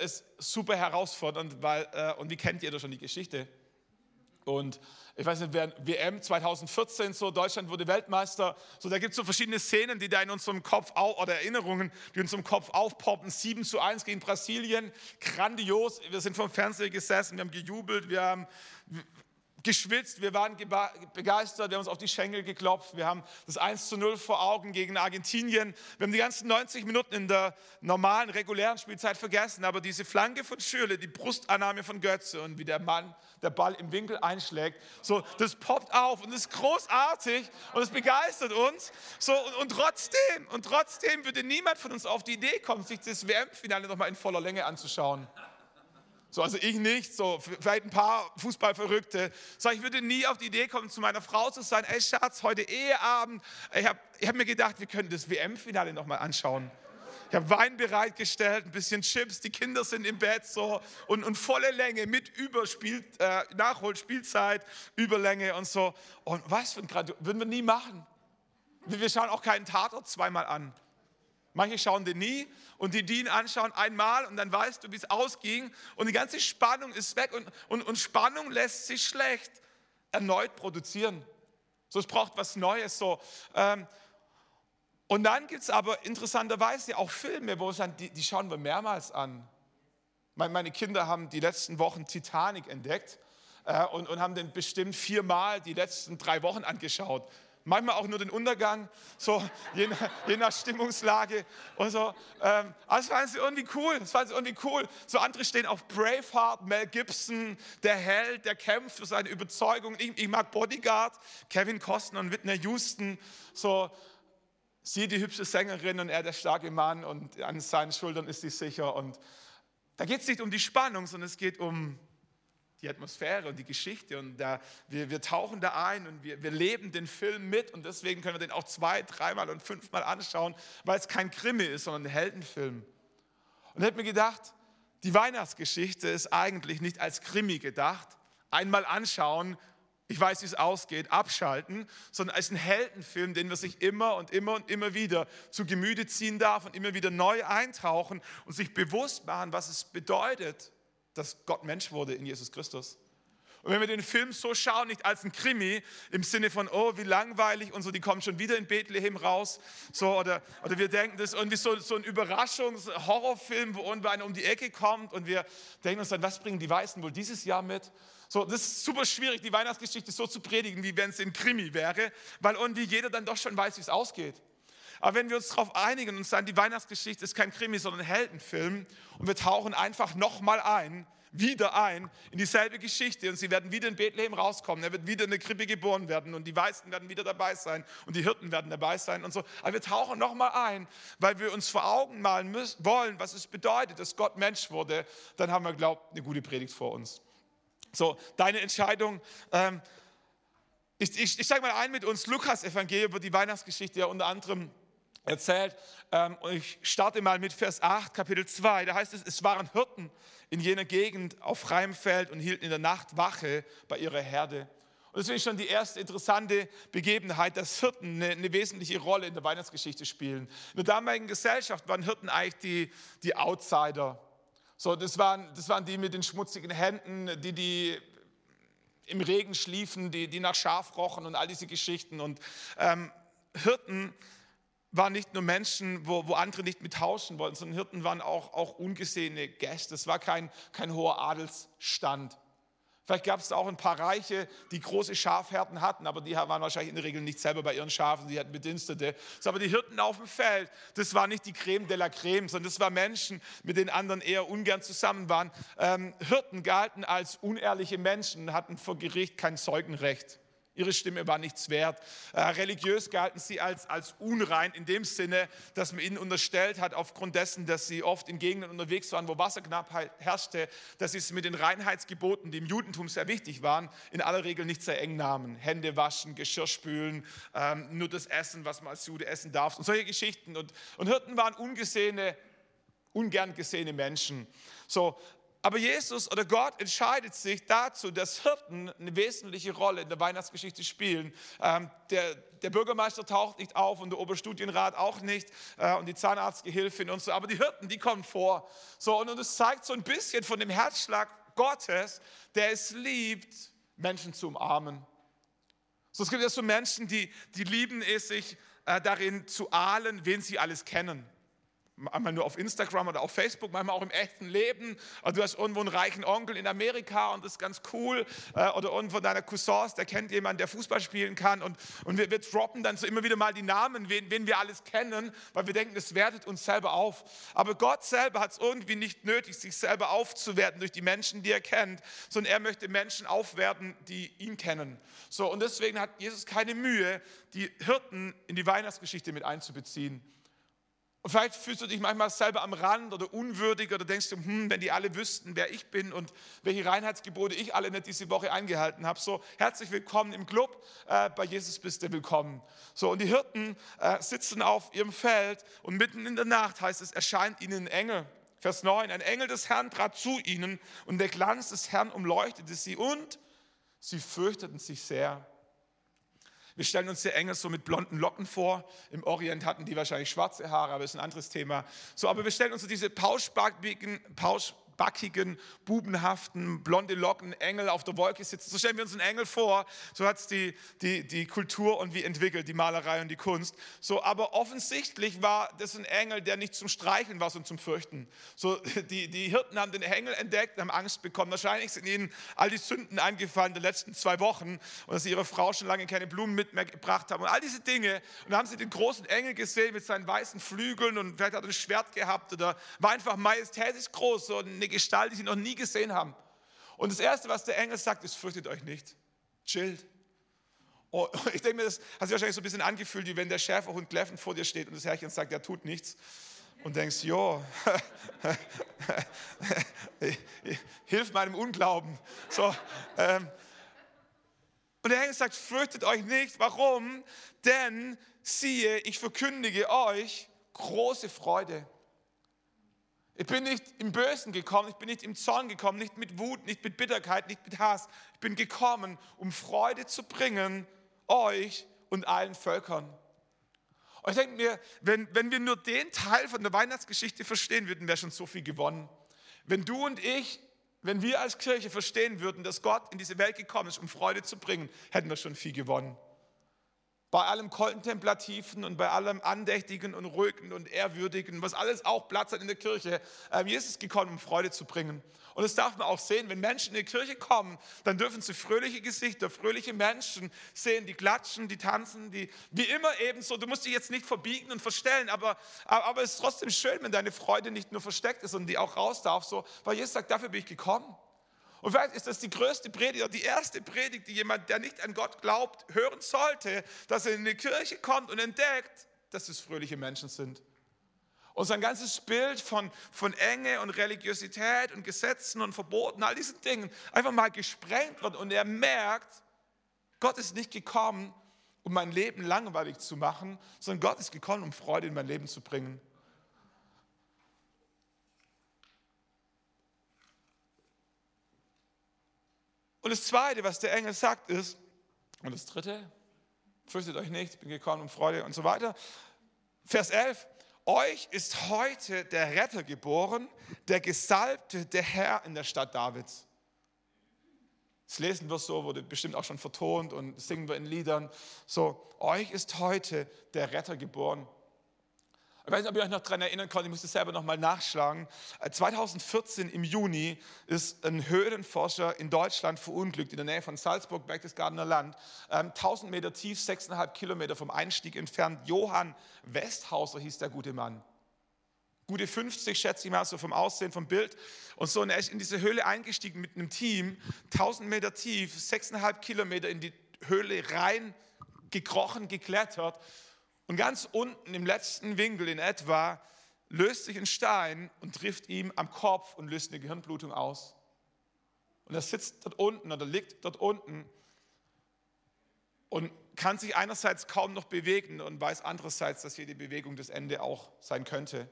ist super herausfordernd, weil, äh, und wie kennt ihr da schon die Geschichte? Und ich weiß nicht, wer WM 2014, so Deutschland wurde Weltmeister, so da gibt es so verschiedene Szenen, die da in unserem Kopf, auf, oder Erinnerungen, die in unserem Kopf aufpoppen. 7 zu 1 gegen Brasilien, grandios. Wir sind vom Fernseher gesessen, wir haben gejubelt, wir haben geschwitzt, wir waren begeistert, wir haben uns auf die Schenkel geklopft, wir haben das 1 zu 0 vor Augen gegen Argentinien. Wir haben die ganzen 90 Minuten in der normalen, regulären Spielzeit vergessen, aber diese Flanke von Schürle, die Brustannahme von Götze und wie der Mann der Ball im Winkel einschlägt, so, das poppt auf und ist großartig und es begeistert uns. So, und, und trotzdem, und trotzdem würde niemand von uns auf die Idee kommen, sich das WM-Finale nochmal in voller Länge anzuschauen. So, also ich nicht, so vielleicht ein paar Fußballverrückte. So, ich würde nie auf die Idee kommen, zu meiner Frau zu sagen, ey Schatz, heute Eheabend. Ich habe ich hab mir gedacht, wir können das WM-Finale nochmal anschauen. Ich habe Wein bereitgestellt, ein bisschen Chips, die Kinder sind im Bett so und, und volle Länge mit Überspiel, äh, Nachholspielzeit, Überlänge und so. Und was für ein Grad, würden wir nie machen. Wir schauen auch keinen Tatort zweimal an. Manche schauen den nie und die, die ihn anschauen einmal und dann weißt du, wie es ausging und die ganze Spannung ist weg und, und, und Spannung lässt sich schlecht erneut produzieren. So, es braucht was Neues. So. Ähm, und dann gibt es aber interessanterweise auch Filme, wo es dann, die, die schauen wir mehrmals an. Meine Kinder haben die letzten Wochen Titanic entdeckt äh, und, und haben den bestimmt viermal die letzten drei Wochen angeschaut manchmal auch nur den Untergang, so je nach, je nach Stimmungslage und so. Ähm, aber das fanden sie irgendwie cool, das fanden sie irgendwie cool. So andere stehen auf Braveheart, Mel Gibson, der Held, der kämpft für seine Überzeugung. Ich, ich mag Bodyguard, Kevin Costner und Whitney Houston, so sie die hübsche Sängerin und er der starke Mann und an seinen Schultern ist sie sicher. Und da geht es nicht um die Spannung, sondern es geht um die Atmosphäre und die Geschichte und da, wir, wir tauchen da ein und wir, wir leben den Film mit und deswegen können wir den auch zwei, dreimal und fünfmal anschauen, weil es kein Krimi ist, sondern ein Heldenfilm. Und ich habe mir gedacht, die Weihnachtsgeschichte ist eigentlich nicht als Krimi gedacht, einmal anschauen, ich weiß, wie es ausgeht, abschalten, sondern als ein Heldenfilm, den wir sich immer und immer und immer wieder zu Gemüte ziehen darf und immer wieder neu eintauchen und sich bewusst machen, was es bedeutet, dass Gott Mensch wurde in Jesus Christus. Und wenn wir den Film so schauen, nicht als ein Krimi im Sinne von, oh, wie langweilig und so, die kommen schon wieder in Bethlehem raus, so, oder, oder wir denken, das ist irgendwie so, so ein Überraschungs-Horrorfilm, wo einer um die Ecke kommt und wir denken uns dann, was bringen die Weißen wohl dieses Jahr mit? So, das ist super schwierig, die Weihnachtsgeschichte so zu predigen, wie wenn es ein Krimi wäre, weil irgendwie jeder dann doch schon weiß, wie es ausgeht. Aber wenn wir uns darauf einigen und sagen, die Weihnachtsgeschichte ist kein Krimi, sondern ein Heldenfilm und wir tauchen einfach nochmal ein, wieder ein in dieselbe Geschichte und sie werden wieder in Bethlehem rauskommen. Er wird wieder in der Krippe geboren werden und die Weißen werden wieder dabei sein und die Hirten werden dabei sein und so. Aber wir tauchen nochmal ein, weil wir uns vor Augen malen müssen, wollen, was es bedeutet, dass Gott Mensch wurde. Dann haben wir, glaubt, eine gute Predigt vor uns. So, deine Entscheidung. Ähm, ich, ich, ich steige mal ein mit uns, Lukas Evangelium über die Weihnachtsgeschichte ja unter anderem erzählt. Ähm, und ich starte mal mit Vers 8, Kapitel 2. Da heißt es, es waren Hirten in jener Gegend auf freiem Feld und hielten in der Nacht Wache bei ihrer Herde. Und das ist schon die erste interessante Begebenheit, dass Hirten eine, eine, wesentliche Rolle in der Weihnachtsgeschichte spielen. In der damaligen Gesellschaft waren Hirten eigentlich die, die Outsider. So, das, waren, das waren die mit den schmutzigen Händen, die, die im Regen schliefen, die, die nach Schaf rochen und all diese Geschichten. Und ähm, Hirten waren nicht nur Menschen, wo, wo andere nicht mit tauschen wollten, sondern Hirten waren auch, auch ungesehene Gäste. Es war kein, kein hoher Adelsstand. Vielleicht gab es auch ein paar Reiche, die große Schafhärten hatten, aber die waren wahrscheinlich in der Regel nicht selber bei ihren Schafen, die hatten Bedienstete. Aber die Hirten auf dem Feld, das war nicht die Creme de la Creme, sondern das waren Menschen, mit denen anderen eher ungern zusammen waren. Ähm, Hirten galten als unehrliche Menschen, hatten vor Gericht kein Zeugenrecht. Ihre Stimme war nichts wert. Äh, religiös galten sie als, als unrein in dem Sinne, dass man ihnen unterstellt hat, aufgrund dessen, dass sie oft in Gegenden unterwegs waren, wo Wasserknappheit herrschte, dass sie es mit den Reinheitsgeboten, die im Judentum sehr wichtig waren, in aller Regel nicht sehr eng nahmen. Hände waschen, Geschirr spülen, ähm, nur das Essen, was man als Jude essen darf und solche Geschichten. Und, und Hirten waren ungesehene, ungern gesehene Menschen. So, aber Jesus oder Gott entscheidet sich dazu, dass Hirten eine wesentliche Rolle in der Weihnachtsgeschichte spielen. Ähm, der, der, Bürgermeister taucht nicht auf und der Oberstudienrat auch nicht äh, und die Zahnarztgehilfin und so, aber die Hirten, die kommen vor. So, und, es zeigt so ein bisschen von dem Herzschlag Gottes, der es liebt, Menschen zu umarmen. So, es gibt ja so Menschen, die, die lieben es, sich äh, darin zu ahlen, wen sie alles kennen einmal nur auf Instagram oder auf Facebook, manchmal auch im echten Leben. Oder du hast irgendwo einen reichen Onkel in Amerika und das ist ganz cool. Äh, oder irgendwo deiner Cousins, der kennt jemanden, der Fußball spielen kann. Und, und wir, wir droppen dann so immer wieder mal die Namen, wen, wen wir alles kennen, weil wir denken, das wertet uns selber auf. Aber Gott selber hat es irgendwie nicht nötig, sich selber aufzuwerten durch die Menschen, die er kennt, sondern er möchte Menschen aufwerten, die ihn kennen. So, und deswegen hat Jesus keine Mühe, die Hirten in die Weihnachtsgeschichte mit einzubeziehen. Und vielleicht fühlst du dich manchmal selber am Rand oder unwürdig oder denkst du, hm, wenn die alle wüssten, wer ich bin und welche Reinheitsgebote ich alle nicht diese Woche eingehalten habe. So, herzlich willkommen im Club, äh, bei Jesus bist du willkommen. So, und die Hirten äh, sitzen auf ihrem Feld und mitten in der Nacht heißt es, erscheint ihnen ein Engel. Vers 9, ein Engel des Herrn trat zu ihnen und der Glanz des Herrn umleuchtete sie und sie fürchteten sich sehr. Wir stellen uns die Engel so mit blonden Locken vor. Im Orient hatten die wahrscheinlich schwarze Haare, aber das ist ein anderes Thema. So, aber wir stellen uns so diese pauschbackigen, pausch, backigen, bubenhaften, blonde Locken, Engel auf der Wolke sitzen. So stellen wir uns einen Engel vor. So hat es die, die, die Kultur und wie entwickelt, die Malerei und die Kunst. So, aber offensichtlich war das ein Engel, der nicht zum Streicheln war, sondern zum Fürchten. So, die, die Hirten haben den Engel entdeckt, haben Angst bekommen. Wahrscheinlich sind ihnen all die Sünden eingefallen der letzten zwei Wochen und dass sie ihre Frau schon lange keine Blumen mit mehr gebracht haben und all diese Dinge. Und dann haben sie den großen Engel gesehen mit seinen weißen Flügeln und vielleicht hat er ein Schwert gehabt oder war einfach majestätisch groß und eine Gestalt, die sie noch nie gesehen haben. Und das Erste, was der Engel sagt, ist, fürchtet euch nicht, chillt. Oh, ich denke mir, das hat sich wahrscheinlich so ein bisschen angefühlt, wie wenn der Schäferhund kläffend vor dir steht und das Herrchen sagt, er tut nichts. Und denkst, jo, hilf meinem Unglauben. So, ähm, und der Engel sagt, fürchtet euch nicht. Warum? Denn siehe, ich verkündige euch große Freude ich bin nicht im Bösen gekommen, ich bin nicht im Zorn gekommen, nicht mit Wut, nicht mit Bitterkeit, nicht mit Hass. Ich bin gekommen, um Freude zu bringen, euch und allen Völkern. Und ich denke mir, wenn, wenn wir nur den Teil von der Weihnachtsgeschichte verstehen würden, wäre schon so viel gewonnen. Wenn du und ich, wenn wir als Kirche verstehen würden, dass Gott in diese Welt gekommen ist, um Freude zu bringen, hätten wir schon viel gewonnen bei allem Kontemplativen und bei allem Andächtigen und Ruhigen und Ehrwürdigen, was alles auch Platz hat in der Kirche, ähm, Jesus gekommen, um Freude zu bringen. Und das darf man auch sehen, wenn Menschen in die Kirche kommen, dann dürfen sie fröhliche Gesichter, fröhliche Menschen sehen, die klatschen, die tanzen, die wie immer eben so. Du musst dich jetzt nicht verbiegen und verstellen, aber, aber es ist trotzdem schön, wenn deine Freude nicht nur versteckt ist, sondern die auch raus darf, so, weil Jesus sagt, dafür bin ich gekommen. Und vielleicht ist das die größte Predigt oder die erste Predigt, die jemand, der nicht an Gott glaubt, hören sollte, dass er in die Kirche kommt und entdeckt, dass es fröhliche Menschen sind. Und sein ganzes Bild von, von Enge und Religiosität und Gesetzen und Verboten, all diesen Dingen, einfach mal gesprengt wird und er merkt, Gott ist nicht gekommen, um mein Leben langweilig zu machen, sondern Gott ist gekommen, um Freude in mein Leben zu bringen. Und das Zweite, was der Engel sagt, ist, und das Dritte, fürchtet euch nicht, ich bin gekommen um Freude und so weiter. Vers 11, euch ist heute der Retter geboren, der Gesalbte, der Herr in der Stadt Davids. Das lesen wir so, wurde bestimmt auch schon vertont und singen wir in Liedern. So, euch ist heute der Retter geboren. Ich weiß nicht, ob ihr euch noch daran erinnern könnt, ich muss das selber nochmal nachschlagen. 2014 äh, im Juni ist ein Höhlenforscher in Deutschland verunglückt, in der Nähe von Salzburg, Berchtesgadener Land. 1000 ähm, Meter tief, 6,5 Kilometer vom Einstieg entfernt. Johann Westhauser hieß der gute Mann. Gute 50, schätze ich mal, so vom Aussehen, vom Bild. Und so, und er ist in diese Höhle eingestiegen mit einem Team, 1000 Meter tief, 6,5 Kilometer in die Höhle rein gekrochen, geklettert und ganz unten im letzten Winkel in etwa löst sich ein Stein und trifft ihm am Kopf und löst eine Gehirnblutung aus. Und er sitzt dort unten oder liegt dort unten und kann sich einerseits kaum noch bewegen und weiß andererseits, dass jede Bewegung das Ende auch sein könnte.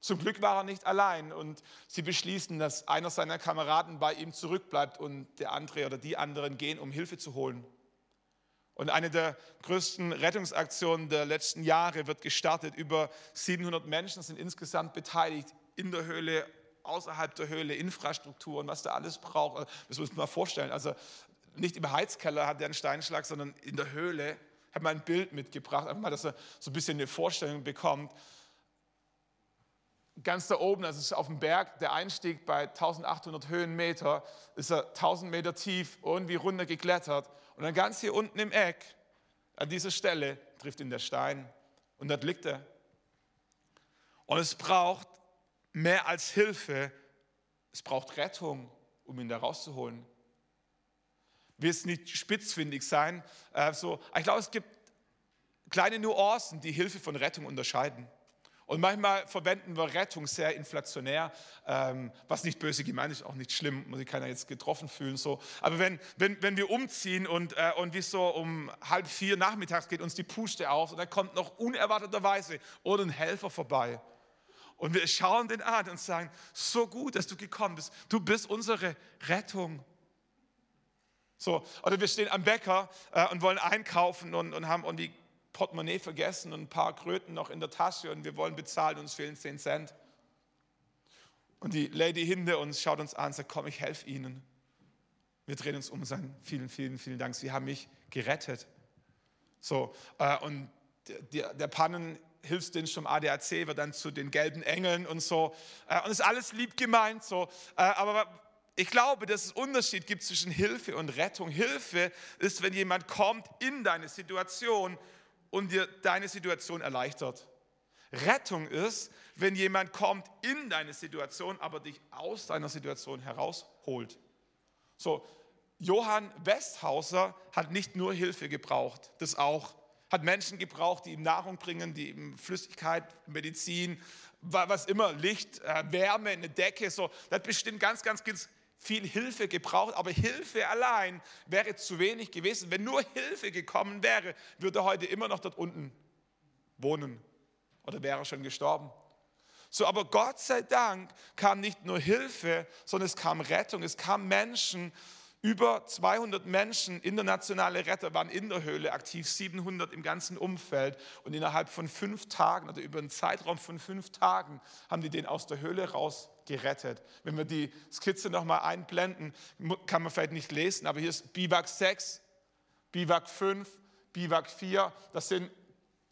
Zum Glück war er nicht allein und sie beschließen, dass einer seiner Kameraden bei ihm zurückbleibt und der andere oder die anderen gehen, um Hilfe zu holen. Und eine der größten Rettungsaktionen der letzten Jahre wird gestartet. Über 700 Menschen sind insgesamt beteiligt in der Höhle, außerhalb der Höhle, Infrastruktur und was da alles braucht. Das muss man mal vorstellen. Also nicht im Heizkeller hat er einen Steinschlag, sondern in der Höhle. Ich habe mal ein Bild mitgebracht, einfach mal, dass er so ein bisschen eine Vorstellung bekommt. Ganz da oben, also auf dem Berg, der Einstieg bei 1800 Höhenmeter, ist er 1000 Meter tief, irgendwie runter geklettert und dann ganz hier unten im Eck, an dieser Stelle, trifft ihn der Stein und dort liegt er. Und es braucht mehr als Hilfe, es braucht Rettung, um ihn da rauszuholen. Es nicht spitzfindig sein. Äh, so, ich glaube, es gibt kleine Nuancen, die Hilfe von Rettung unterscheiden. Und manchmal verwenden wir Rettung sehr inflationär, ähm, was nicht böse gemeint ist, auch nicht schlimm, muss sich keiner jetzt getroffen fühlen. So. Aber wenn, wenn, wenn wir umziehen und, äh, und wie so um halb vier nachmittags geht uns die Puste auf und dann kommt noch unerwarteterweise oder ein Helfer vorbei. Und wir schauen den an und sagen, so gut, dass du gekommen bist. Du bist unsere Rettung. So, oder wir stehen am Bäcker äh, und wollen einkaufen und, und haben irgendwie Portemonnaie vergessen und ein paar Kröten noch in der Tasche und wir wollen bezahlen, uns fehlen 10 Cent. Und die Lady hinter uns schaut uns an und sagt, komm, ich helfe Ihnen. Wir drehen uns um und sagen, vielen, vielen, vielen Dank, Sie haben mich gerettet. So, äh, und der, der Pannenhilfsdienst vom ADAC wird dann zu den gelben Engeln und so. Äh, und es ist alles lieb gemeint, so. Äh, aber ich glaube, dass es Unterschied gibt zwischen Hilfe und Rettung. Hilfe ist, wenn jemand kommt in deine Situation und dir deine Situation erleichtert. Rettung ist, wenn jemand kommt in deine Situation, aber dich aus deiner Situation herausholt. So, Johann Westhauser hat nicht nur Hilfe gebraucht, das auch. Hat Menschen gebraucht, die ihm Nahrung bringen, die ihm Flüssigkeit, Medizin, was immer, Licht, äh, Wärme, eine Decke, so. Das bestimmt ganz, ganz, ganz viel Hilfe gebraucht, aber Hilfe allein wäre zu wenig gewesen. Wenn nur Hilfe gekommen wäre, würde er heute immer noch dort unten wohnen oder wäre schon gestorben. So, aber Gott sei Dank kam nicht nur Hilfe, sondern es kam Rettung. Es kamen Menschen, über 200 Menschen, internationale Retter waren in der Höhle aktiv, 700 im ganzen Umfeld. Und innerhalb von fünf Tagen oder über einen Zeitraum von fünf Tagen haben die den aus der Höhle raus gerettet. Wenn wir die Skizze nochmal einblenden, kann man vielleicht nicht lesen, aber hier ist Biwak 6, Biwak 5, Biwak 4. Das sind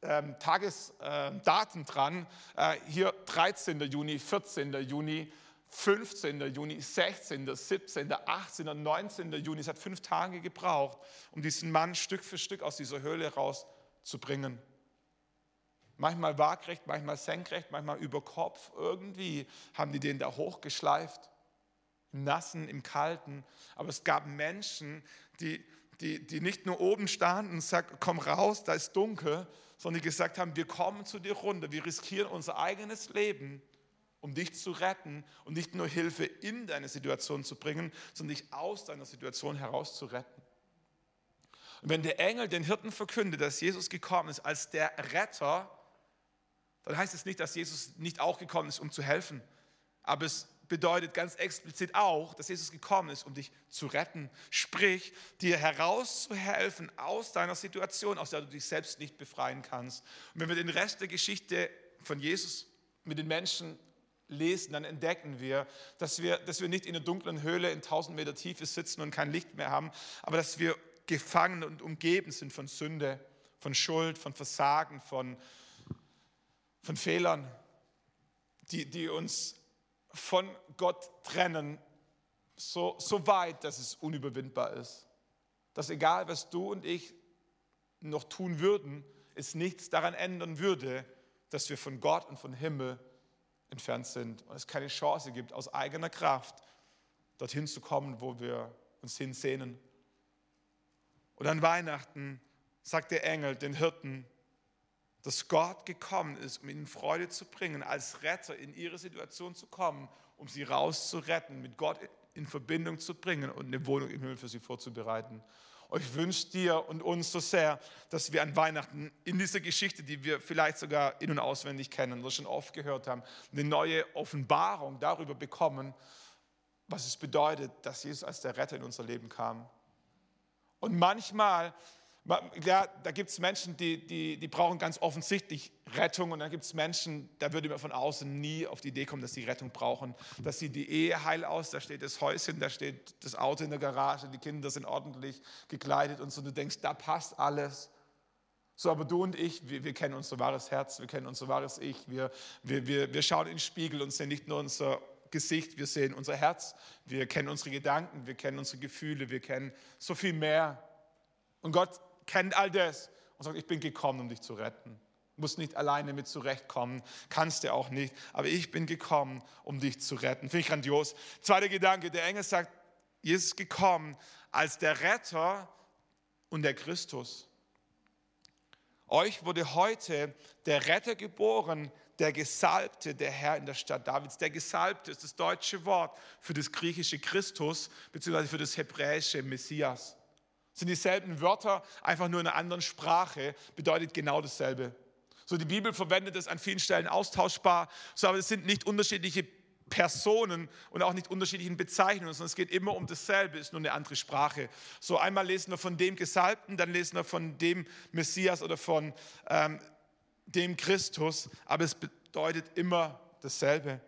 ähm, Tagesdaten äh, dran. Äh, hier 13. Juni, 14. Juni, 15. Juni, 16., 17., 18., 19. Juni. Es hat fünf Tage gebraucht, um diesen Mann Stück für Stück aus dieser Höhle rauszubringen. Manchmal waagrecht, manchmal senkrecht, manchmal über Kopf. Irgendwie haben die den da hochgeschleift. Im Nassen, im Kalten. Aber es gab Menschen, die, die, die nicht nur oben standen und sagten, komm raus, da ist dunkel, sondern die gesagt haben, wir kommen zu dir runter, wir riskieren unser eigenes Leben, um dich zu retten und nicht nur Hilfe in deine Situation zu bringen, sondern dich aus deiner Situation heraus zu retten. Und wenn der Engel den Hirten verkündet, dass Jesus gekommen ist als der Retter, dann heißt es nicht, dass Jesus nicht auch gekommen ist, um zu helfen. Aber es bedeutet ganz explizit auch, dass Jesus gekommen ist, um dich zu retten. Sprich, dir herauszuhelfen aus deiner Situation, aus der du dich selbst nicht befreien kannst. Und wenn wir den Rest der Geschichte von Jesus mit den Menschen lesen, dann entdecken wir, dass wir, dass wir nicht in einer dunklen Höhle in 1000 Meter Tiefe sitzen und kein Licht mehr haben, aber dass wir gefangen und umgeben sind von Sünde, von Schuld, von Versagen, von, von Fehlern, die, die uns von Gott trennen, so, so weit, dass es unüberwindbar ist. Dass egal, was du und ich noch tun würden, es nichts daran ändern würde, dass wir von Gott und von Himmel entfernt sind und es keine Chance gibt, aus eigener Kraft dorthin zu kommen, wo wir uns hinsehnen. Und an Weihnachten sagt der Engel den Hirten, dass Gott gekommen ist, um ihnen Freude zu bringen, als Retter in ihre Situation zu kommen, um sie rauszuretten, mit Gott in Verbindung zu bringen und eine Wohnung im Himmel für sie vorzubereiten. Ich wünsche dir und uns so sehr, dass wir an Weihnachten in dieser Geschichte, die wir vielleicht sogar in- und auswendig kennen oder schon oft gehört haben, eine neue Offenbarung darüber bekommen, was es bedeutet, dass Jesus als der Retter in unser Leben kam. Und manchmal ja, da gibt es Menschen, die, die, die brauchen ganz offensichtlich Rettung und dann gibt es Menschen, da würde man von außen nie auf die Idee kommen, dass sie Rettung brauchen. Da sieht die Ehe heil aus, da steht das Häuschen, da steht das Auto in der Garage, die Kinder sind ordentlich gekleidet und so. Du denkst, da passt alles. So, aber du und ich, wir, wir kennen unser wahres Herz, wir kennen unser wahres Ich, wir, wir, wir, wir schauen in den Spiegel und sehen nicht nur unser Gesicht, wir sehen unser Herz, wir kennen unsere Gedanken, wir kennen unsere Gefühle, wir kennen so viel mehr. Und Gott kennt all das und sagt, ich bin gekommen, um dich zu retten. Du musst nicht alleine mit zurechtkommen, kannst du auch nicht, aber ich bin gekommen, um dich zu retten. Finde ich grandios. Zweiter Gedanke, der Engel sagt, Jesus ist gekommen als der Retter und der Christus. Euch wurde heute der Retter geboren, der Gesalbte, der Herr in der Stadt Davids. Der Gesalbte ist das deutsche Wort für das griechische Christus, beziehungsweise für das hebräische Messias sind dieselben Wörter, einfach nur in einer anderen Sprache, bedeutet genau dasselbe. So, die Bibel verwendet es an vielen Stellen austauschbar, so, aber es sind nicht unterschiedliche Personen und auch nicht unterschiedlichen Bezeichnungen, sondern es geht immer um dasselbe, ist nur eine andere Sprache. So einmal lesen wir von dem Gesalbten, dann lesen wir von dem Messias oder von ähm, dem Christus, aber es bedeutet immer dasselbe.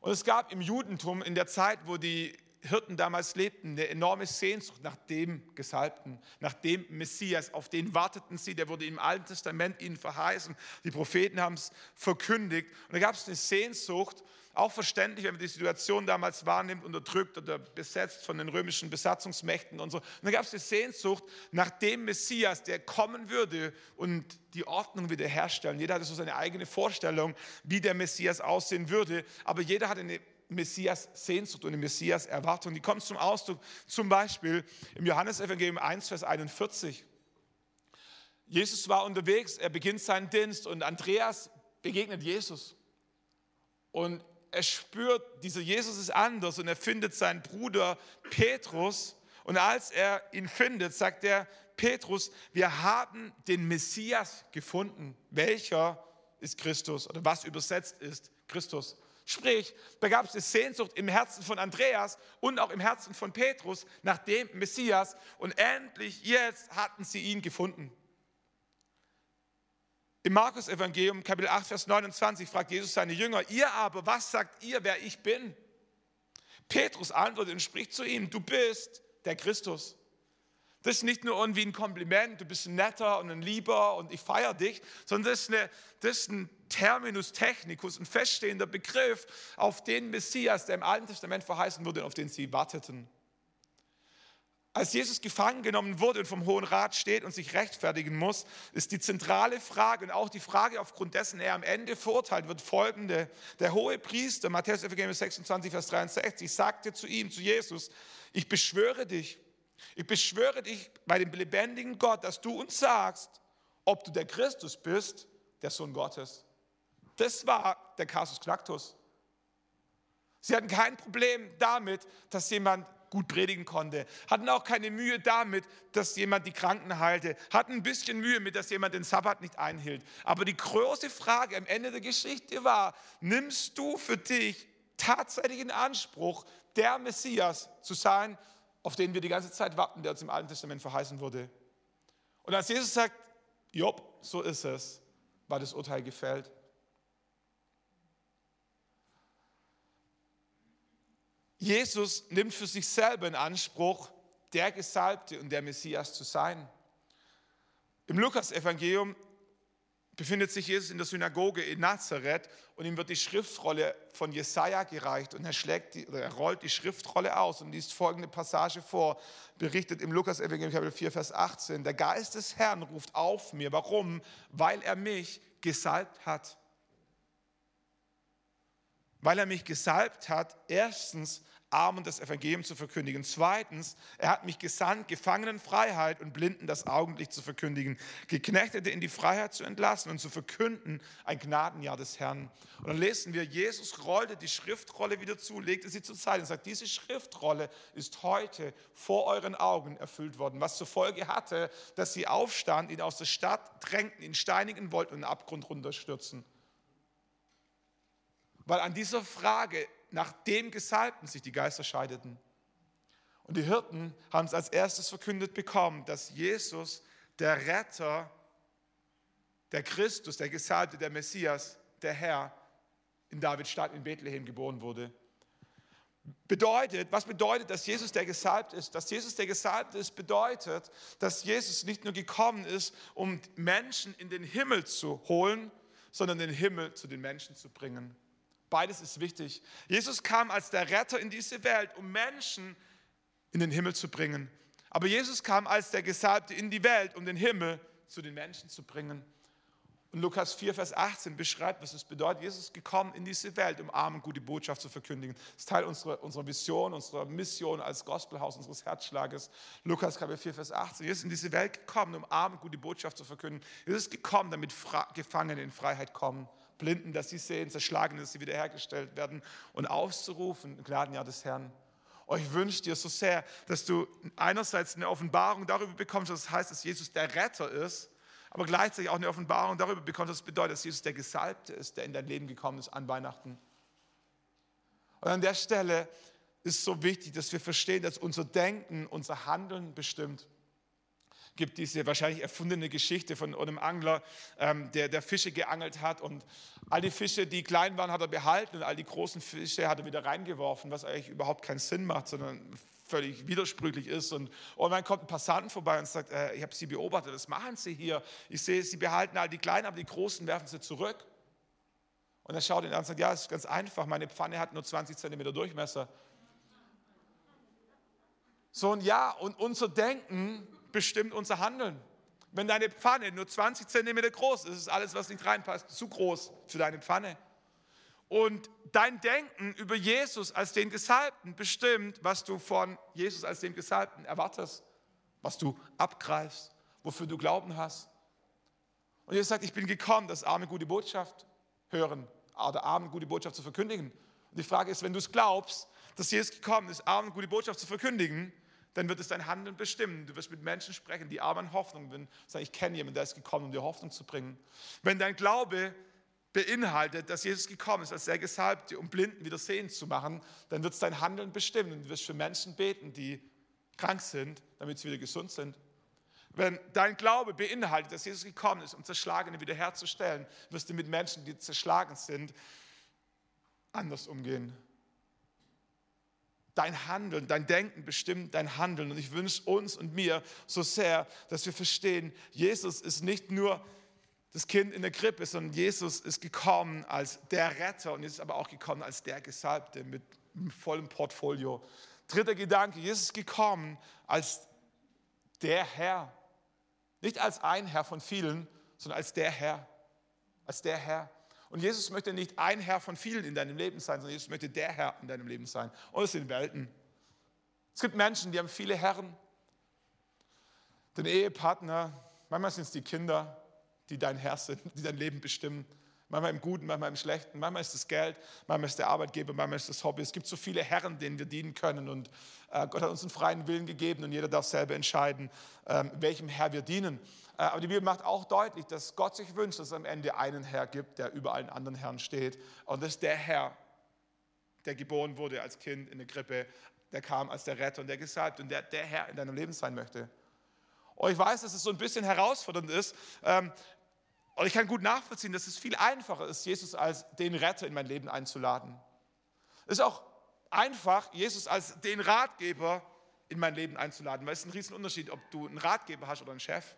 Und es gab im Judentum in der Zeit, wo die Hirten damals lebten, eine enorme Sehnsucht nach dem Gesalbten, nach dem Messias. Auf den warteten sie, der wurde im Alten Testament ihnen verheißen. Die Propheten haben es verkündigt. Und da gab es eine Sehnsucht, auch verständlich, wenn man die Situation damals wahrnimmt, unterdrückt oder besetzt von den römischen Besatzungsmächten und so. Und da gab es eine Sehnsucht nach dem Messias, der kommen würde und die Ordnung wiederherstellen. Jeder hatte so seine eigene Vorstellung, wie der Messias aussehen würde, aber jeder hatte eine Messias Sehnsucht und die Messias Erwartung. Die kommt zum Ausdruck zum Beispiel im Johannesevangelium 1, Vers 41. Jesus war unterwegs, er beginnt seinen Dienst und Andreas begegnet Jesus. Und er spürt, dieser Jesus ist anders und er findet seinen Bruder Petrus. Und als er ihn findet, sagt er, Petrus, wir haben den Messias gefunden. Welcher ist Christus oder was übersetzt ist Christus? Sprich, da gab es eine Sehnsucht im Herzen von Andreas und auch im Herzen von Petrus nach dem Messias. Und endlich jetzt hatten sie ihn gefunden. Im Markus-Evangelium, Kapitel 8, Vers 29, fragt Jesus seine Jünger: Ihr aber, was sagt ihr, wer ich bin? Petrus antwortet und spricht zu ihm: Du bist der Christus. Das ist nicht nur irgendwie ein Kompliment, du bist ein netter und ein lieber und ich feiere dich, sondern das ist, eine, das ist ein Terminus technicus, ein feststehender Begriff auf den Messias, der im Alten Testament verheißen wurde auf den sie warteten. Als Jesus gefangen genommen wurde und vom Hohen Rat steht und sich rechtfertigen muss, ist die zentrale Frage und auch die Frage, aufgrund dessen er am Ende verurteilt wird, folgende. Der hohe Priester, Matthäus Evangelium 26, Vers 63, sagte zu ihm, zu Jesus, ich beschwöre dich, ich beschwöre dich bei dem lebendigen Gott, dass du uns sagst, ob du der Christus bist, der Sohn Gottes. Das war der Kasus Knacktus. Sie hatten kein Problem damit, dass jemand gut predigen konnte, hatten auch keine Mühe damit, dass jemand die Kranken heilte, hatten ein bisschen Mühe mit, dass jemand den Sabbat nicht einhielt. Aber die große Frage am Ende der Geschichte war, nimmst du für dich tatsächlich in Anspruch, der Messias zu sein, auf den wir die ganze Zeit warten, der uns im Alten Testament verheißen wurde? Und als Jesus sagt, Job, so ist es, war das Urteil gefällt. Jesus nimmt für sich selber in Anspruch, der Gesalbte und der Messias zu sein. Im Lukas-Evangelium befindet sich Jesus in der Synagoge in Nazareth und ihm wird die Schriftrolle von Jesaja gereicht und er, schlägt die, oder er rollt die Schriftrolle aus und liest folgende Passage vor, berichtet im Lukas-Evangelium Kapitel 4, Vers 18. Der Geist des Herrn ruft auf mir. Warum? Weil er mich gesalbt hat weil er mich gesalbt hat, erstens Armen das Evangelium zu verkündigen. Zweitens, er hat mich gesandt, Gefangenen Freiheit und Blinden das Augenlicht zu verkündigen, Geknechtete in die Freiheit zu entlassen und zu verkünden ein Gnadenjahr des Herrn. Und dann lesen wir, Jesus rollte die Schriftrolle wieder zu, legte sie zur Seite und sagt, diese Schriftrolle ist heute vor euren Augen erfüllt worden, was zur Folge hatte, dass sie aufstanden, ihn aus der Stadt drängten, ihn steinigen wollten und den Abgrund runterstürzen. Weil an dieser Frage nach dem Gesalbten sich die Geister scheideten. Und die Hirten haben es als erstes verkündet bekommen, dass Jesus, der Retter, der Christus, der Gesalbte, der Messias, der Herr, in Davids Stadt in Bethlehem geboren wurde. Bedeutet, was bedeutet, dass Jesus der Gesalbte ist? Dass Jesus der Gesalbte ist, bedeutet, dass Jesus nicht nur gekommen ist, um Menschen in den Himmel zu holen, sondern den Himmel zu den Menschen zu bringen. Beides ist wichtig. Jesus kam als der Retter in diese Welt, um Menschen in den Himmel zu bringen. Aber Jesus kam als der Gesalbte in die Welt, um den Himmel zu den Menschen zu bringen. Und Lukas 4, Vers 18 beschreibt, was es bedeutet. Jesus ist gekommen in diese Welt, um Armen gute Botschaft zu verkündigen. Das ist Teil unserer, unserer Vision, unserer Mission als Gospelhaus, unseres Herzschlages. Lukas Kapitel 4, Vers 18. Jesus ist in diese Welt gekommen, um Armen gute Botschaft zu verkündigen. Jesus ist gekommen, damit Gefangene in Freiheit kommen. Blinden, dass sie sehen, Zerschlagene, dass sie wiederhergestellt werden und auszurufen, Gnadenjahr des Herrn. Oh, ich wünsche dir so sehr, dass du einerseits eine Offenbarung darüber bekommst, was heißt, dass Jesus der Retter ist, aber gleichzeitig auch eine Offenbarung darüber bekommst, was es bedeutet, dass Jesus der Gesalbte ist, der in dein Leben gekommen ist an Weihnachten. Und an der Stelle ist so wichtig, dass wir verstehen, dass unser Denken, unser Handeln bestimmt gibt diese wahrscheinlich erfundene Geschichte von einem Angler, ähm, der, der Fische geangelt hat und all die Fische, die klein waren, hat er behalten und all die großen Fische hat er wieder reingeworfen, was eigentlich überhaupt keinen Sinn macht, sondern völlig widersprüchlich ist. Und, und dann kommt ein Passant vorbei und sagt, äh, ich habe Sie beobachtet, was machen Sie hier? Ich sehe, Sie behalten all die Kleinen, aber die Großen werfen Sie zurück. Und er schaut ihn an und sagt, ja, es ist ganz einfach, meine Pfanne hat nur 20 Zentimeter Durchmesser. So ein Ja, und unser Denken bestimmt unser Handeln. Wenn deine Pfanne nur 20 Zentimeter groß ist, ist alles, was nicht reinpasst, zu groß für deine Pfanne. Und dein Denken über Jesus als den Gesalbten bestimmt, was du von Jesus als dem Gesalbten erwartest, was du abgreifst, wofür du Glauben hast. Und Jesus sagt, ich bin gekommen, dass Arme gute Botschaft hören oder Armen gute Botschaft zu verkündigen. Und die Frage ist, wenn du es glaubst, dass Jesus gekommen ist, Armen gute Botschaft zu verkündigen, dann wird es dein Handeln bestimmen. Du wirst mit Menschen sprechen, die in Hoffnung sind. Sagen, ich kenne jemanden, der ist gekommen, um dir Hoffnung zu bringen. Wenn dein Glaube beinhaltet, dass Jesus gekommen ist, als der Gesalbte, um Blinden wieder sehend zu machen, dann wird es dein Handeln bestimmen. Und du wirst für Menschen beten, die krank sind, damit sie wieder gesund sind. Wenn dein Glaube beinhaltet, dass Jesus gekommen ist, um Zerschlagene wiederherzustellen, wirst du mit Menschen, die zerschlagen sind, anders umgehen dein Handeln, dein Denken bestimmt dein Handeln. Und ich wünsche uns und mir so sehr, dass wir verstehen, Jesus ist nicht nur das Kind in der Krippe, sondern Jesus ist gekommen als der Retter und ist aber auch gekommen als der Gesalbte mit vollem Portfolio. Dritter Gedanke, Jesus ist gekommen als der Herr. Nicht als ein Herr von vielen, sondern als der Herr. Als der Herr. Und Jesus möchte nicht ein Herr von vielen in deinem Leben sein, sondern Jesus möchte der Herr in deinem Leben sein. Und es sind Welten. Es gibt Menschen, die haben viele Herren. Den Ehepartner, manchmal sind es die Kinder, die dein Herr sind, die dein Leben bestimmen. Manchmal im Guten, manchmal im Schlechten. Manchmal ist das Geld, manchmal ist der Arbeitgeber, manchmal ist das Hobby. Es gibt so viele Herren, denen wir dienen können. Und äh, Gott hat uns einen freien Willen gegeben und jeder darf selber entscheiden, ähm, welchem Herr wir dienen. Äh, aber die Bibel macht auch deutlich, dass Gott sich wünscht, dass es am Ende einen Herr gibt, der über allen anderen Herren steht. Und das ist der Herr, der geboren wurde als Kind in der Krippe, der kam als der Retter und der Gesalbt und der der Herr in deinem Leben sein möchte. Und ich weiß, dass es so ein bisschen herausfordernd ist. Ähm, und ich kann gut nachvollziehen, dass es viel einfacher ist, Jesus als den Retter in mein Leben einzuladen. Es ist auch einfach, Jesus als den Ratgeber in mein Leben einzuladen, weil es ist ein Riesenunterschied, ob du einen Ratgeber hast oder einen Chef.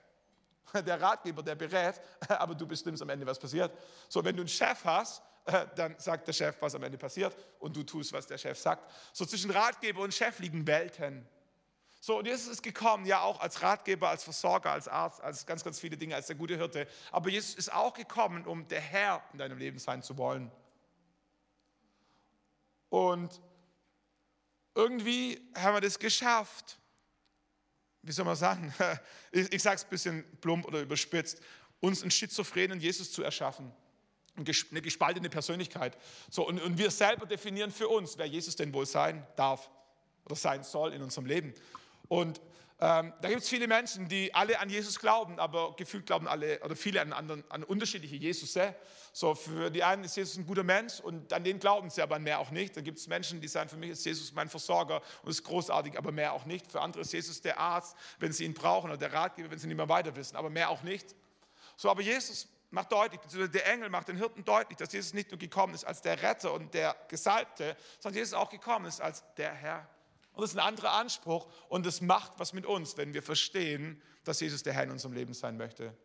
Der Ratgeber, der berät, aber du bestimmst am Ende, was passiert. So, wenn du einen Chef hast, dann sagt der Chef, was am Ende passiert und du tust, was der Chef sagt. So zwischen Ratgeber und Chef liegen Welten. So, und Jesus ist gekommen, ja auch als Ratgeber, als Versorger, als Arzt, als ganz, ganz viele Dinge, als der gute Hirte. Aber Jesus ist auch gekommen, um der Herr in deinem Leben sein zu wollen. Und irgendwie haben wir das geschafft. Wie soll man sagen? Ich, ich sage es ein bisschen plump oder überspitzt. Uns einen schizophrenen Jesus zu erschaffen. Eine gespaltene Persönlichkeit. So, und, und wir selber definieren für uns, wer Jesus denn wohl sein darf oder sein soll in unserem Leben. Und ähm, da gibt es viele Menschen, die alle an Jesus glauben, aber gefühlt glauben alle oder viele an, anderen, an unterschiedliche Jesus. Eh? So für die einen ist Jesus ein guter Mensch und an den glauben sie aber mehr auch nicht. Dann gibt es Menschen, die sagen, für mich ist Jesus mein Versorger und ist großartig, aber mehr auch nicht. Für andere ist Jesus der Arzt, wenn sie ihn brauchen, oder der Ratgeber, wenn sie nicht mehr weiter wissen, aber mehr auch nicht. So, aber Jesus macht deutlich, beziehungsweise der Engel macht den Hirten deutlich, dass Jesus nicht nur gekommen ist als der Retter und der Gesalbte, sondern Jesus auch gekommen ist als der Herr und das ist ein anderer Anspruch und es macht was mit uns, wenn wir verstehen, dass Jesus der Herr in unserem Leben sein möchte.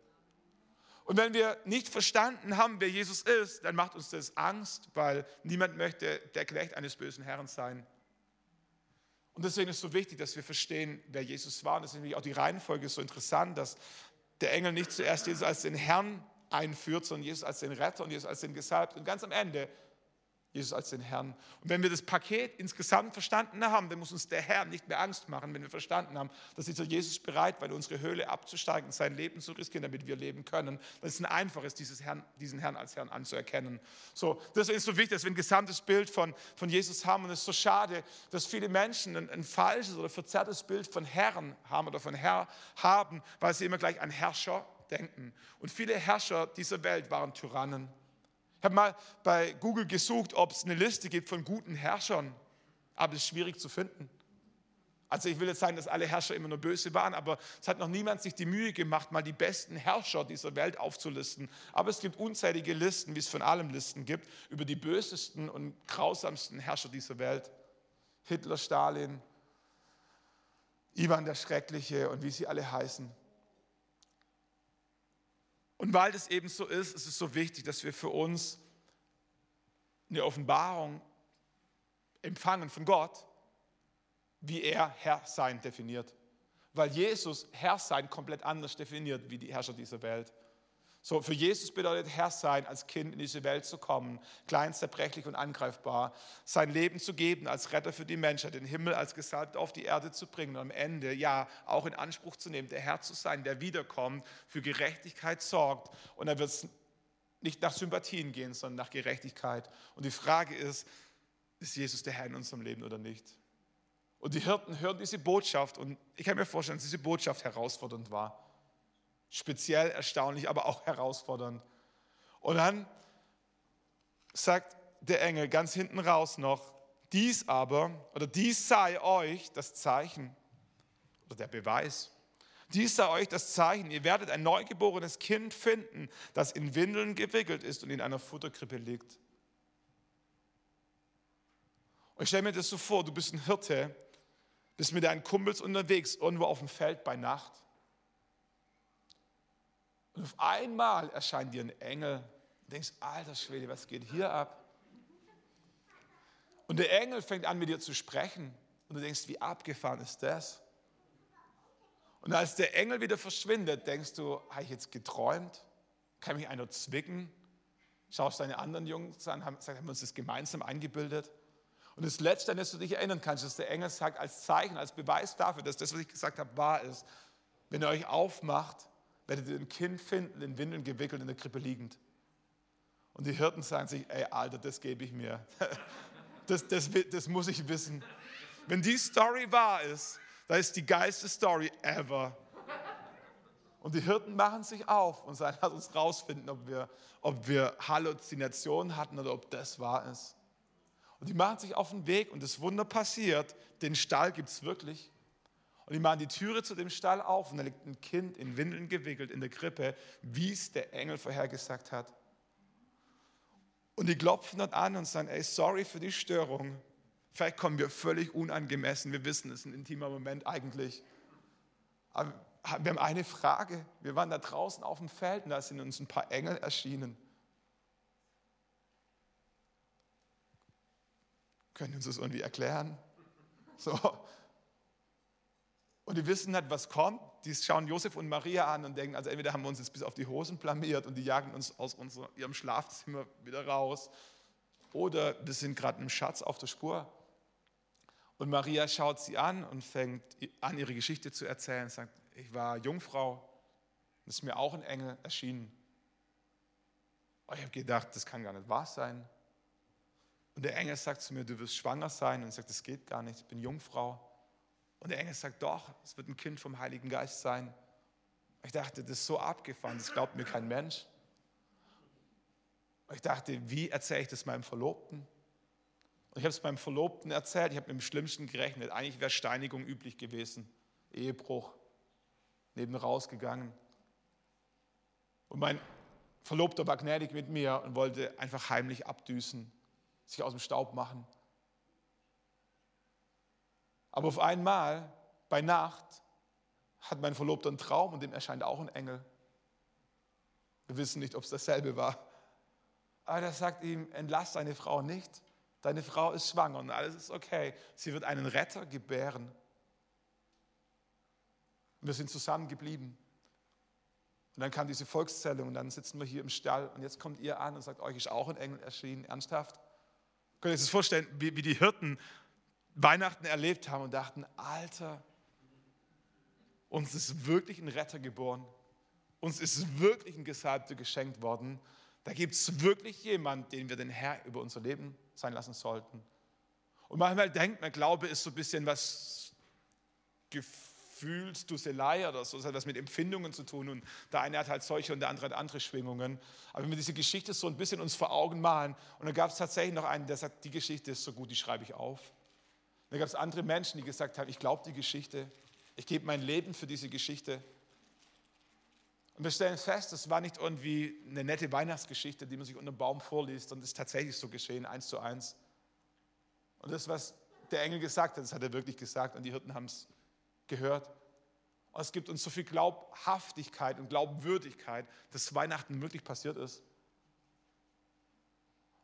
Und wenn wir nicht verstanden haben, wer Jesus ist, dann macht uns das Angst, weil niemand möchte der Knecht eines bösen Herrn sein. Und deswegen ist es so wichtig, dass wir verstehen, wer Jesus war. Und deswegen ist auch die Reihenfolge so interessant, dass der Engel nicht zuerst Jesus als den Herrn einführt, sondern Jesus als den Retter und Jesus als den Gesalbten. Und ganz am Ende Jesus als den Herrn. Und wenn wir das Paket insgesamt verstanden haben, dann muss uns der Herr nicht mehr Angst machen, wenn wir verstanden haben, dass dieser Jesus bereit war, unsere Höhle abzusteigen, sein Leben zu riskieren, damit wir leben können. Dann ist es ein einfaches, dieses Herrn, diesen Herrn als Herrn anzuerkennen. So, das ist so wichtig, dass wir ein gesamtes Bild von, von Jesus haben. Und es ist so schade, dass viele Menschen ein, ein falsches oder verzerrtes Bild von Herrn haben oder von Herr haben, weil sie immer gleich an Herrscher denken. Und viele Herrscher dieser Welt waren Tyrannen. Ich habe mal bei Google gesucht, ob es eine Liste gibt von guten Herrschern, aber es ist schwierig zu finden. Also ich will jetzt sagen, dass alle Herrscher immer nur böse waren, aber es hat noch niemand sich die Mühe gemacht, mal die besten Herrscher dieser Welt aufzulisten. Aber es gibt unzählige Listen, wie es von allem Listen gibt, über die bösesten und grausamsten Herrscher dieser Welt. Hitler, Stalin, Ivan der Schreckliche und wie sie alle heißen. Und weil das eben so ist, ist es so wichtig, dass wir für uns eine Offenbarung empfangen von Gott, wie er Herr sein definiert. Weil Jesus Herr sein komplett anders definiert wie die Herrscher dieser Welt. So, für Jesus bedeutet Herr sein, als Kind in diese Welt zu kommen, klein, zerbrechlich und angreifbar, sein Leben zu geben als Retter für die Menschheit, den Himmel als Gesalbt auf die Erde zu bringen und am Ende, ja, auch in Anspruch zu nehmen, der Herr zu sein, der wiederkommt, für Gerechtigkeit sorgt. Und er wird es nicht nach Sympathien gehen, sondern nach Gerechtigkeit. Und die Frage ist, ist Jesus der Herr in unserem Leben oder nicht? Und die Hirten hören diese Botschaft und ich kann mir vorstellen, dass diese Botschaft herausfordernd war speziell erstaunlich, aber auch herausfordernd. Und dann sagt der Engel ganz hinten raus noch, dies aber, oder dies sei euch das Zeichen oder der Beweis. Dies sei euch das Zeichen, ihr werdet ein neugeborenes Kind finden, das in Windeln gewickelt ist und in einer Futterkrippe liegt. Und ich stelle mir das so vor, du bist ein Hirte, bist mit deinen Kumpels unterwegs, irgendwo auf dem Feld bei Nacht. Und auf einmal erscheint dir ein Engel. Du denkst, alter Schwede, was geht hier ab? Und der Engel fängt an mit dir zu sprechen. Und du denkst, wie abgefahren ist das? Und als der Engel wieder verschwindet, denkst du, habe ich jetzt geträumt? Kann mich einer zwicken? Schaust deine anderen Jungs an, haben, haben wir uns das gemeinsam eingebildet? Und das Letzte, an das du dich erinnern kannst, dass der Engel sagt, als Zeichen, als Beweis dafür, dass das, was ich gesagt habe, wahr ist, wenn ihr euch aufmacht, werdet ihr ein Kind finden, in Windeln gewickelt, in der Krippe liegend. Und die Hirten sagen sich, ey Alter, das gebe ich mir. Das, das, das muss ich wissen. Wenn die Story wahr ist, dann ist die geilste Story ever. Und die Hirten machen sich auf und sagen, lass uns rausfinden, ob wir, ob wir Halluzinationen hatten oder ob das wahr ist. Und die machen sich auf den Weg und das Wunder passiert. Den Stall gibt es wirklich. Und die machen die Türe zu dem Stall auf und da liegt ein Kind in Windeln gewickelt in der Krippe, wie es der Engel vorhergesagt hat. Und die klopfen dann an und sagen, ey, sorry für die Störung. Vielleicht kommen wir völlig unangemessen. Wir wissen, es ist ein intimer Moment eigentlich. Aber wir haben eine Frage. Wir waren da draußen auf dem Feld und da sind uns ein paar Engel erschienen. Können Sie uns das irgendwie erklären? So, und die wissen nicht, was kommt. Die schauen Josef und Maria an und denken, also entweder haben wir uns jetzt bis auf die Hosen blamiert und die jagen uns aus unser, ihrem Schlafzimmer wieder raus. oder wir sind gerade einem Schatz auf der Spur. Und Maria schaut sie an und fängt an, ihre Geschichte zu erzählen. Sagt, ich war Jungfrau, es ist mir auch ein Engel erschienen. Und ich habe gedacht, das kann gar nicht wahr sein. Und der Engel sagt zu mir, du wirst schwanger sein. Und ich sage, das geht gar nicht, ich bin Jungfrau. Und der Engel sagt, doch, es wird ein Kind vom Heiligen Geist sein. Ich dachte, das ist so abgefahren, das glaubt mir kein Mensch. Ich dachte, wie erzähle ich das meinem Verlobten? Und ich habe es meinem Verlobten erzählt, ich habe mit dem Schlimmsten gerechnet. Eigentlich wäre Steinigung üblich gewesen, Ehebruch, neben rausgegangen. Und mein Verlobter war gnädig mit mir und wollte einfach heimlich abdüsen, sich aus dem Staub machen. Aber auf einmal, bei Nacht, hat mein Verlobter einen Traum und dem erscheint auch ein Engel. Wir wissen nicht, ob es dasselbe war. Aber er sagt ihm, entlass deine Frau nicht. Deine Frau ist schwanger und alles ist okay. Sie wird einen Retter gebären. Und wir sind zusammen geblieben. Und dann kam diese Volkszählung und dann sitzen wir hier im Stall und jetzt kommt ihr an und sagt, euch ist auch ein Engel erschienen. Ernsthaft? Könnt ihr euch das vorstellen, wie, wie die Hirten Weihnachten erlebt haben und dachten, Alter, uns ist wirklich ein Retter geboren. Uns ist wirklich ein Gesalbter geschenkt worden. Da gibt es wirklich jemanden, den wir den Herr über unser Leben sein lassen sollten. Und manchmal denkt man, Glaube ist so ein bisschen was Gefühlsduselei oder so, das hat was mit Empfindungen zu tun. Und der eine hat halt solche und der andere hat andere Schwingungen. Aber wenn wir diese Geschichte so ein bisschen uns vor Augen malen, und dann gab es tatsächlich noch einen, der sagt, die Geschichte ist so gut, die schreibe ich auf. Dann gab es andere Menschen, die gesagt haben, ich glaube die Geschichte, ich gebe mein Leben für diese Geschichte. Und wir stellen fest, das war nicht irgendwie eine nette Weihnachtsgeschichte, die man sich unter dem Baum vorliest, sondern es ist tatsächlich so geschehen, eins zu eins. Und das, was der Engel gesagt hat, das hat er wirklich gesagt und die Hirten haben es gehört. Und es gibt uns so viel Glaubhaftigkeit und Glaubwürdigkeit, dass Weihnachten wirklich passiert ist.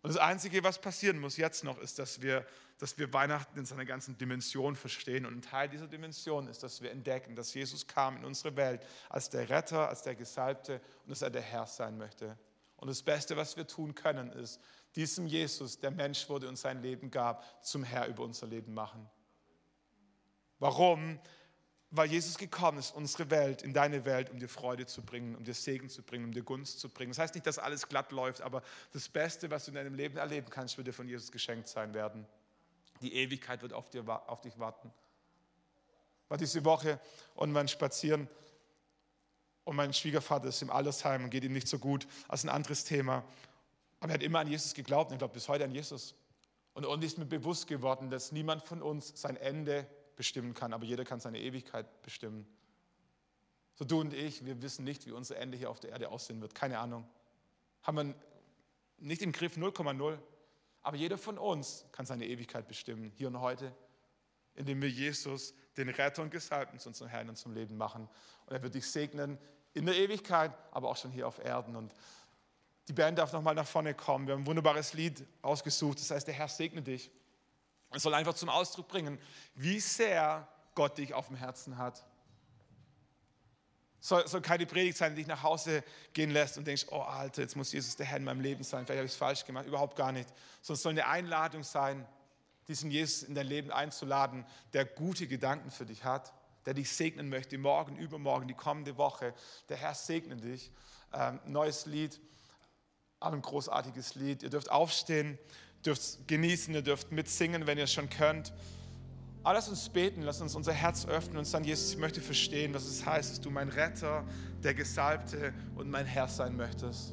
Und das Einzige, was passieren muss jetzt noch, ist, dass wir, dass wir Weihnachten in seiner ganzen Dimension verstehen. Und ein Teil dieser Dimension ist, dass wir entdecken, dass Jesus kam in unsere Welt als der Retter, als der Gesalbte und dass er der Herr sein möchte. Und das Beste, was wir tun können, ist, diesem Jesus, der Mensch wurde und sein Leben gab, zum Herr über unser Leben machen. Warum? Weil Jesus gekommen ist, unsere Welt, in deine Welt, um dir Freude zu bringen, um dir Segen zu bringen, um dir Gunst zu bringen. Das heißt nicht, dass alles glatt läuft, aber das Beste, was du in deinem Leben erleben kannst, wird dir von Jesus geschenkt sein werden. Die Ewigkeit wird auf, dir, auf dich warten. War diese Woche und man spazieren und mein Schwiegervater ist im Altersheim und geht ihm nicht so gut. Das ist ein anderes Thema. Aber er hat immer an Jesus geglaubt und er glaubt bis heute an Jesus. Und uns ist mir bewusst geworden, dass niemand von uns sein Ende bestimmen kann, aber jeder kann seine Ewigkeit bestimmen. So du und ich, wir wissen nicht, wie unser Ende hier auf der Erde aussehen wird. Keine Ahnung. Haben wir nicht im Griff 0,0. Aber jeder von uns kann seine Ewigkeit bestimmen, hier und heute, indem wir Jesus, den Retter und Gesalbten, zu unserem Herrn und zum Leben machen. Und er wird dich segnen in der Ewigkeit, aber auch schon hier auf Erden. Und die Band darf nochmal nach vorne kommen. Wir haben ein wunderbares Lied ausgesucht. Das heißt, der Herr segne dich. Es soll einfach zum Ausdruck bringen, wie sehr Gott dich auf dem Herzen hat. Soll, soll keine Predigt sein, die dich nach Hause gehen lässt und denkst, oh Alter, jetzt muss Jesus der Herr in meinem Leben sein, vielleicht habe ich es falsch gemacht. Überhaupt gar nicht. Sondern es soll eine Einladung sein, diesen Jesus in dein Leben einzuladen, der gute Gedanken für dich hat, der dich segnen möchte, morgen, übermorgen, die kommende Woche. Der Herr segne dich. Ähm, neues Lied, aber ein großartiges Lied. Ihr dürft aufstehen dürft genießen, ihr dürft mitsingen, wenn ihr es schon könnt. Aber lass uns beten, lass uns unser Herz öffnen und sagen, Jesus, ich möchte verstehen, was es heißt, dass du mein Retter, der Gesalbte und mein Herr sein möchtest.